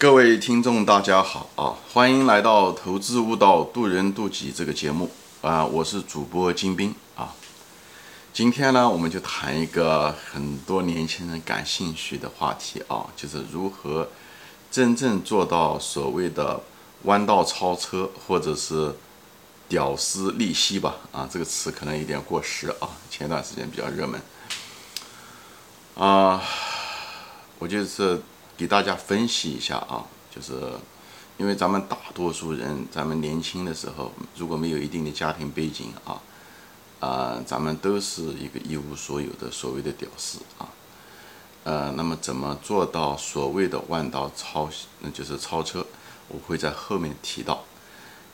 各位听众，大家好啊！欢迎来到《投资悟道，渡人渡己》这个节目啊！我是主播金兵啊。今天呢，我们就谈一个很多年轻人感兴趣的话题啊，就是如何真正做到所谓的弯道超车，或者是屌丝利息吧？啊，这个词可能有点过时啊，前段时间比较热门啊。我就是给大家分析一下啊，就是因为咱们大多数人，咱们年轻的时候如果没有一定的家庭背景啊，啊，咱们都是一个一无所有的所谓的屌丝啊，呃，那么怎么做到所谓的弯道超，那就是超车？我会在后面提到。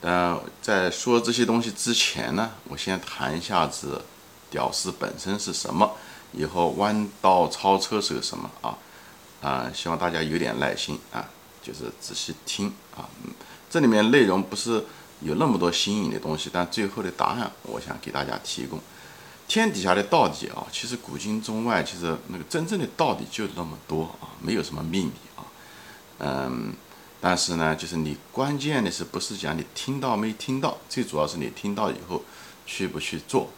但在说这些东西之前呢，我先谈一下子屌丝本身是什么，以后弯道超车是个什么啊？啊，希望大家有点耐心啊，就是仔细听啊。这里面内容不是有那么多新颖的东西，但最后的答案，我想给大家提供。天底下的道理啊，其实古今中外，其实那个真正的道理就那么多啊，没有什么秘密啊。嗯，但是呢，就是你关键的是不是讲你听到没听到，最主要是你听到以后去不去做。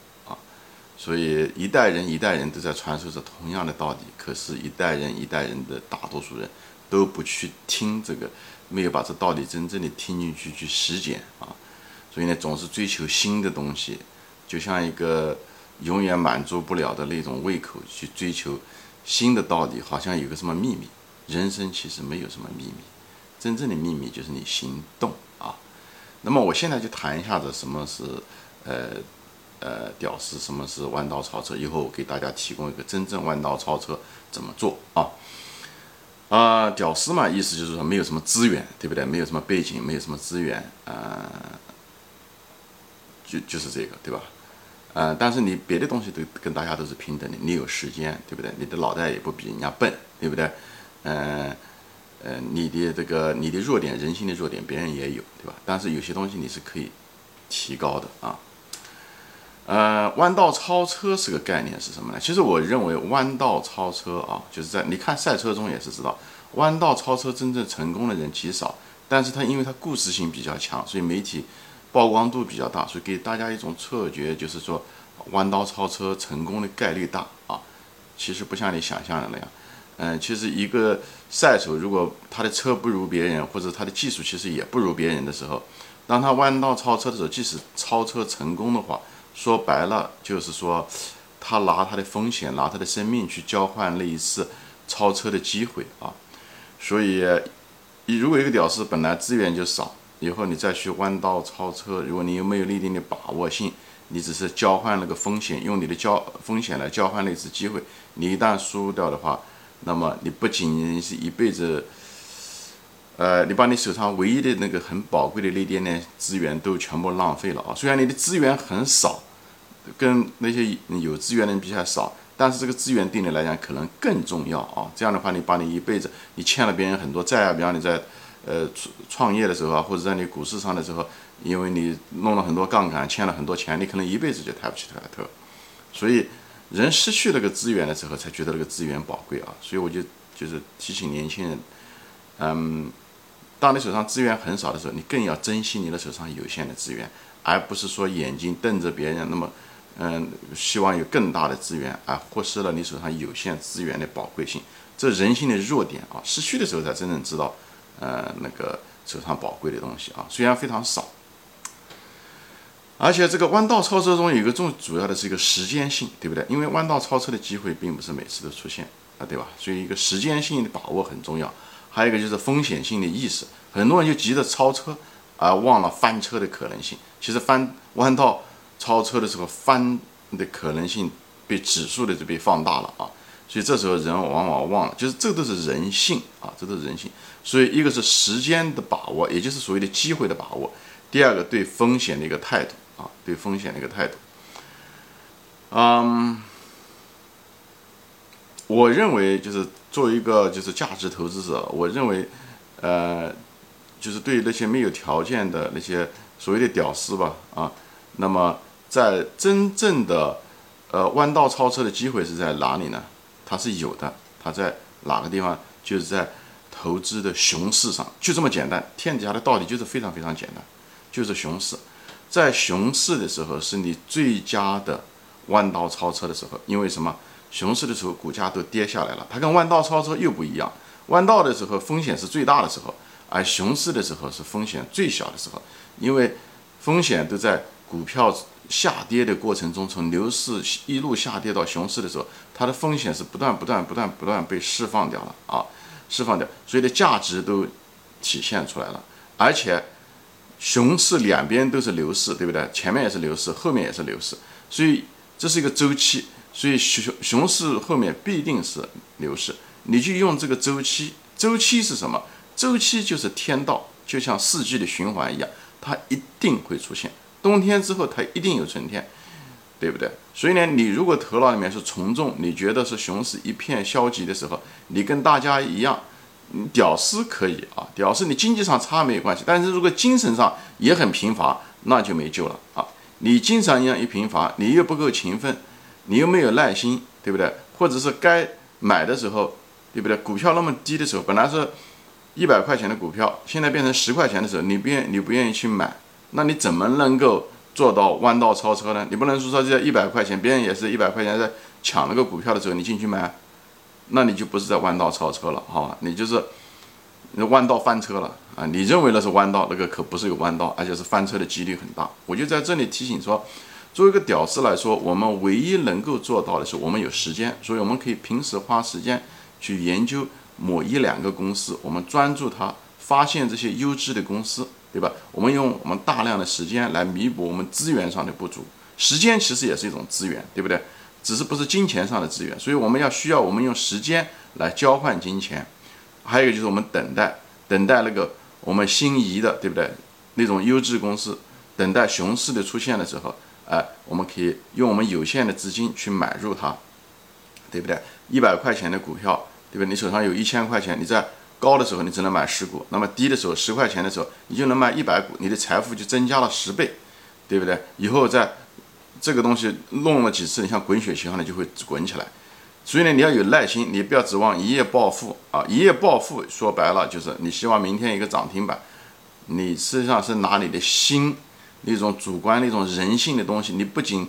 所以一代人一代人都在传授着同样的道理，可是，一代人一代人的大多数人都不去听这个，没有把这道理真正的听进去去实践啊。所以呢，总是追求新的东西，就像一个永远满足不了的那种胃口去追求新的道理，好像有个什么秘密。人生其实没有什么秘密，真正的秘密就是你行动啊。那么我现在就谈一下子什么是呃。呃，屌丝，什么是弯道超车？以后给大家提供一个真正弯道超车怎么做啊？啊，屌丝嘛，意思就是说没有什么资源，对不对？没有什么背景，没有什么资源，啊，就就是这个，对吧？呃，但是你别的东西都跟大家都是平等的，你有时间，对不对？你的脑袋也不比人家笨，对不对？嗯，呃，你的这个你的弱点，人性的弱点，别人也有，对吧？但是有些东西你是可以提高的啊。呃，弯道超车是个概念是什么呢？其实我认为弯道超车啊，就是在你看赛车中也是知道，弯道超车真正成功的人极少，但是他因为他故事性比较强，所以媒体曝光度比较大，所以给大家一种错觉，就是说弯道超车成功的概率大啊。其实不像你想象的那样，嗯，其实一个赛手如果他的车不如别人，或者他的技术其实也不如别人的时候，当他弯道超车的时候，即使超车成功的话，说白了就是说，他拿他的风险，拿他的生命去交换那一次超车的机会啊。所以，你如果一个屌丝本来资源就少，以后你再去弯道超车，如果你又没有一定的把握性，你只是交换那个风险，用你的交风险来交换那次机会，你一旦输掉的话，那么你不仅是一辈子，呃，你把你手上唯一的那个很宝贵的那点点资源都全部浪费了啊。虽然你的资源很少。跟那些有资源的人比较少，但是这个资源对你来讲可能更重要啊。这样的话，你把你一辈子你欠了别人很多债啊，比方你在呃创创业的时候啊，或者在你股市上的时候，因为你弄了很多杠杆，欠了很多钱，你可能一辈子就抬不起头。所以人失去那个资源的时候，才觉得那个资源宝贵啊。所以我就就是提醒年轻人，嗯，当你手上资源很少的时候，你更要珍惜你的手上有限的资源，而不是说眼睛瞪着别人那么。嗯，希望有更大的资源，而忽视了你手上有限资源的宝贵性，这人性的弱点啊，失去的时候才真正知道，呃，那个手上宝贵的东西啊，虽然非常少，而且这个弯道超车中有一个重主要的是一个时间性，对不对？因为弯道超车的机会并不是每次都出现啊，对吧？所以一个时间性的把握很重要，还有一个就是风险性的意识，很多人就急着超车，而忘了翻车的可能性。其实翻弯道。超车的时候翻的可能性被指数的就被放大了啊，所以这时候人往往忘了，就是这都是人性啊，这都是人性。所以一个是时间的把握，也就是所谓的机会的把握；第二个对风险的一个态度啊，对风险的一个态度。嗯，我认为就是作为一个就是价值投资者，我认为呃，就是对那些没有条件的那些所谓的屌丝吧啊，那么。在真正的，呃，弯道超车的机会是在哪里呢？它是有的，它在哪个地方？就是在投资的熊市上，就这么简单。天底下的道理就是非常非常简单，就是熊市，在熊市的时候是你最佳的弯道超车的时候。因为什么？熊市的时候股价都跌下来了，它跟弯道超车又不一样。弯道的时候风险是最大的时候，而熊市的时候是风险最小的时候，因为风险都在股票下跌的过程中，从牛市一路下跌到熊市的时候，它的风险是不断不断不断不断被释放掉了啊。释放掉，所以的价值都体现出来了。而且，熊市两边都是牛市，对不对？前面也是牛市，后面也是牛市，所以这是一个周期。所以熊熊市后面必定是牛市。你就用这个周期，周期是什么？周期就是天道，就像四季的循环一样，它一定会出现。冬天之后，它一定有春天。对不对？所以呢，你如果头脑里面是从众，你觉得是熊市一片消极的时候，你跟大家一样，屌丝可以啊，屌丝你经济上差没有关系，但是如果精神上也很贫乏，那就没救了啊！你精神上一贫乏，你又不够勤奋，你又没有耐心，对不对？或者是该买的时候，对不对？股票那么低的时候，本来是一百块钱的股票，现在变成十块钱的时候，你不愿你不愿意去买，那你怎么能够？做到弯道超车呢？你不能说说这一百块钱，别人也是一百块钱在抢那个股票的时候，你进去买，那你就不是在弯道超车了，好吧？你就是弯道翻车了啊！你认为那是弯道，那个可不是有弯道，而且是翻车的几率很大。我就在这里提醒说，作为一个屌丝来说，我们唯一能够做到的是，我们有时间，所以我们可以平时花时间去研究某一两个公司，我们专注它，发现这些优质的公司。对吧？我们用我们大量的时间来弥补我们资源上的不足，时间其实也是一种资源，对不对？只是不是金钱上的资源，所以我们要需要我们用时间来交换金钱。还有就是我们等待，等待那个我们心仪的，对不对？那种优质公司，等待熊市的出现的时候，哎，我们可以用我们有限的资金去买入它，对不对？一百块钱的股票，对吧？你手上有一千块钱，你在。高的时候你只能买十股，那么低的时候十块钱的时候你就能买一百股，你的财富就增加了十倍，对不对？以后在这个东西弄了几次，你像滚雪球一样的就会滚起来。所以呢，你要有耐心，你不要指望一夜暴富啊！一夜暴富说白了就是你希望明天一个涨停板，你实际上是拿你的心那种主观那种人性的东西，你不仅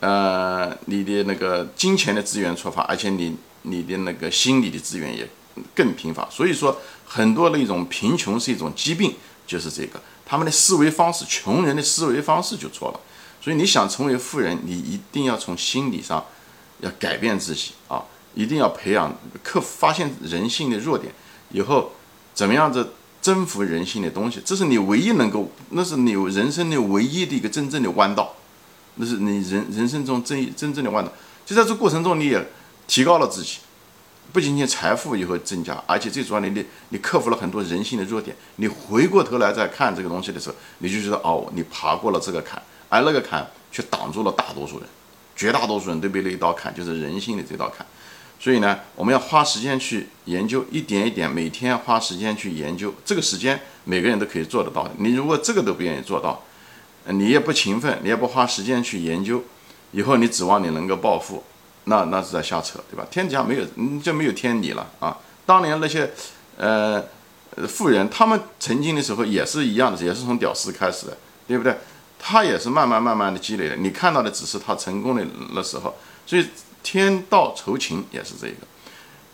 呃你的那个金钱的资源出发，而且你你的那个心理的资源也。更贫乏，所以说很多的一种贫穷是一种疾病，就是这个他们的思维方式，穷人的思维方式就错了。所以你想成为富人，你一定要从心理上要改变自己啊，一定要培养克服发现人性的弱点，以后怎么样子征服人性的东西，这是你唯一能够，那是你人生的唯一的一个真正的弯道，那是你人人生中真真正的弯道。就在这过程中，你也提高了自己。不仅仅财富也会增加，而且最主要的，你你克服了很多人性的弱点。你回过头来再看这个东西的时候，你就觉得哦，你爬过了这个坎，而那个坎却挡住了大多数人，绝大多数人都被那一道坎，就是人性的这道坎。所以呢，我们要花时间去研究，一点一点，每天花时间去研究。这个时间每个人都可以做得到的。你如果这个都不愿意做到，你也不勤奋，你也不花时间去研究，以后你指望你能够暴富？那那是在瞎扯，对吧？天底下没有，你就没有天理了啊！当年那些，呃，富人，他们曾经的时候也是一样的，也是从屌丝开始的，对不对？他也是慢慢慢慢的积累的。你看到的只是他成功的那时候，所以天道酬勤也是这个。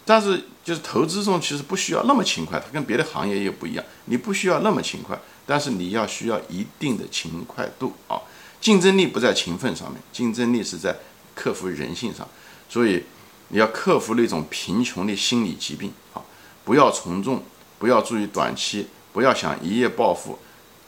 但是就是投资中其实不需要那么勤快，它跟别的行业又不一样，你不需要那么勤快，但是你要需要一定的勤快度啊！竞争力不在勤奋上面，竞争力是在克服人性上。所以你要克服那种贫穷的心理疾病啊！不要从众，不要注意短期，不要想一夜暴富，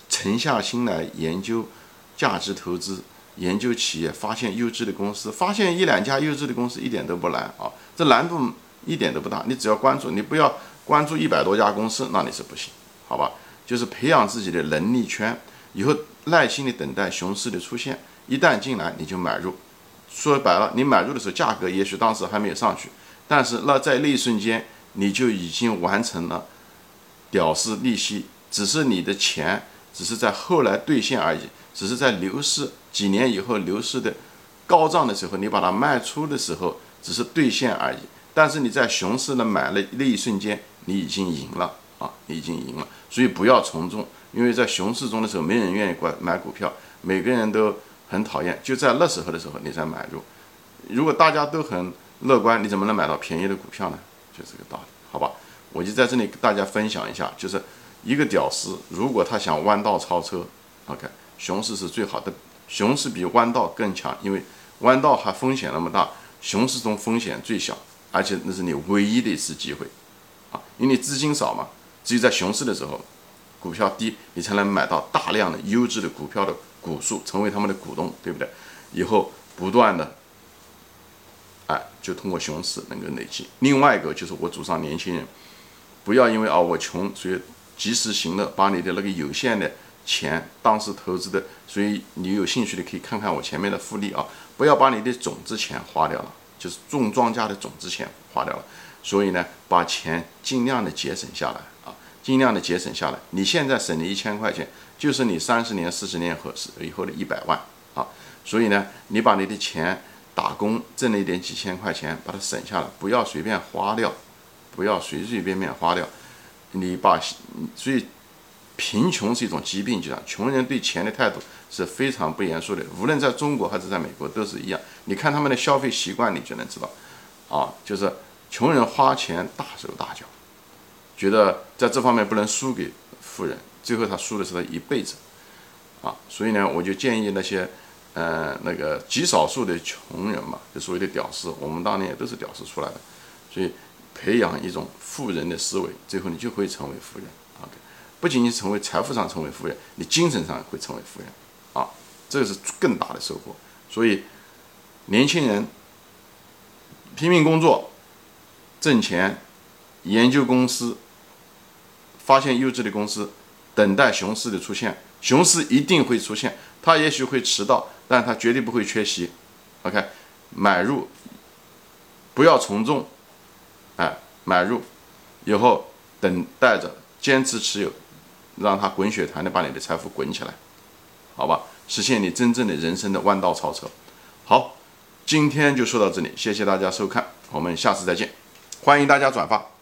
沉下心来研究价值投资，研究企业，发现优质的公司，发现一两家优质的公司一点都不难啊！这难度一点都不大，你只要关注，你不要关注一百多家公司，那你是不行，好吧？就是培养自己的能力圈，以后耐心的等待熊市的出现，一旦进来你就买入。说白了，你买入的时候价格也许当时还没有上去，但是那在那一瞬间你就已经完成了屌丝利息，只是你的钱只是在后来兑现而已，只是在流失几年以后流失的高涨的时候，你把它卖出的时候只是兑现而已。但是你在熊市的买了那一瞬间，你已经赢了啊，你已经赢了。所以不要从众，因为在熊市中的时候，没人愿意管买股票，每个人都很讨厌。就在那时候的时候，你再买入。如果大家都很乐观，你怎么能买到便宜的股票呢？就这个道理，好吧？我就在这里跟大家分享一下，就是一个屌丝，如果他想弯道超车，OK，熊市是最好的，熊市比弯道更强，因为弯道还风险那么大，熊市中风险最小，而且那是你唯一的一次机会，啊，因为你资金少嘛，只有在熊市的时候，股票低，你才能买到大量的优质的股票的股数，成为他们的股东，对不对？以后不断的。哎，就通过熊市能够累积。另外一个就是我主张年轻人，不要因为啊我穷，所以及时行乐，把你的那个有限的钱当时投资的。所以你有兴趣的可以看看我前面的复利啊，不要把你的种子钱花掉了，就是种庄稼的种子钱花掉了。所以呢，把钱尽量的节省下来啊，尽量的节省下来。你现在省的一千块钱，就是你三十年、四十年后是以后的一百万啊。所以呢，你把你的钱。打工挣了一点几千块钱，把它省下来，不要随便花掉，不要随随便便花掉。你把，所以贫穷是一种疾病，就像穷人对钱的态度是非常不严肃的，无论在中国还是在美国都是一样。你看他们的消费习惯，你就能知道，啊，就是穷人花钱大手大脚，觉得在这方面不能输给富人，最后他输的是他一辈子，啊，所以呢，我就建议那些。呃，那个极少数的穷人嘛，就所谓的屌丝，我们当年也都是屌丝出来的，所以培养一种富人的思维，最后你就会成为富人。OK，不仅仅成为财富上成为富人，你精神上会成为富人，啊，这个是更大的收获。所以年轻人拼命工作，挣钱，研究公司，发现优质的公司，等待熊市的出现，熊市一定会出现，它也许会迟到。但它绝对不会缺席，OK，买入，不要从众，哎，买入以后等待着坚持持有，让它滚雪团的把你的财富滚起来，好吧，实现你真正的人生的弯道超车。好，今天就说到这里，谢谢大家收看，我们下次再见，欢迎大家转发。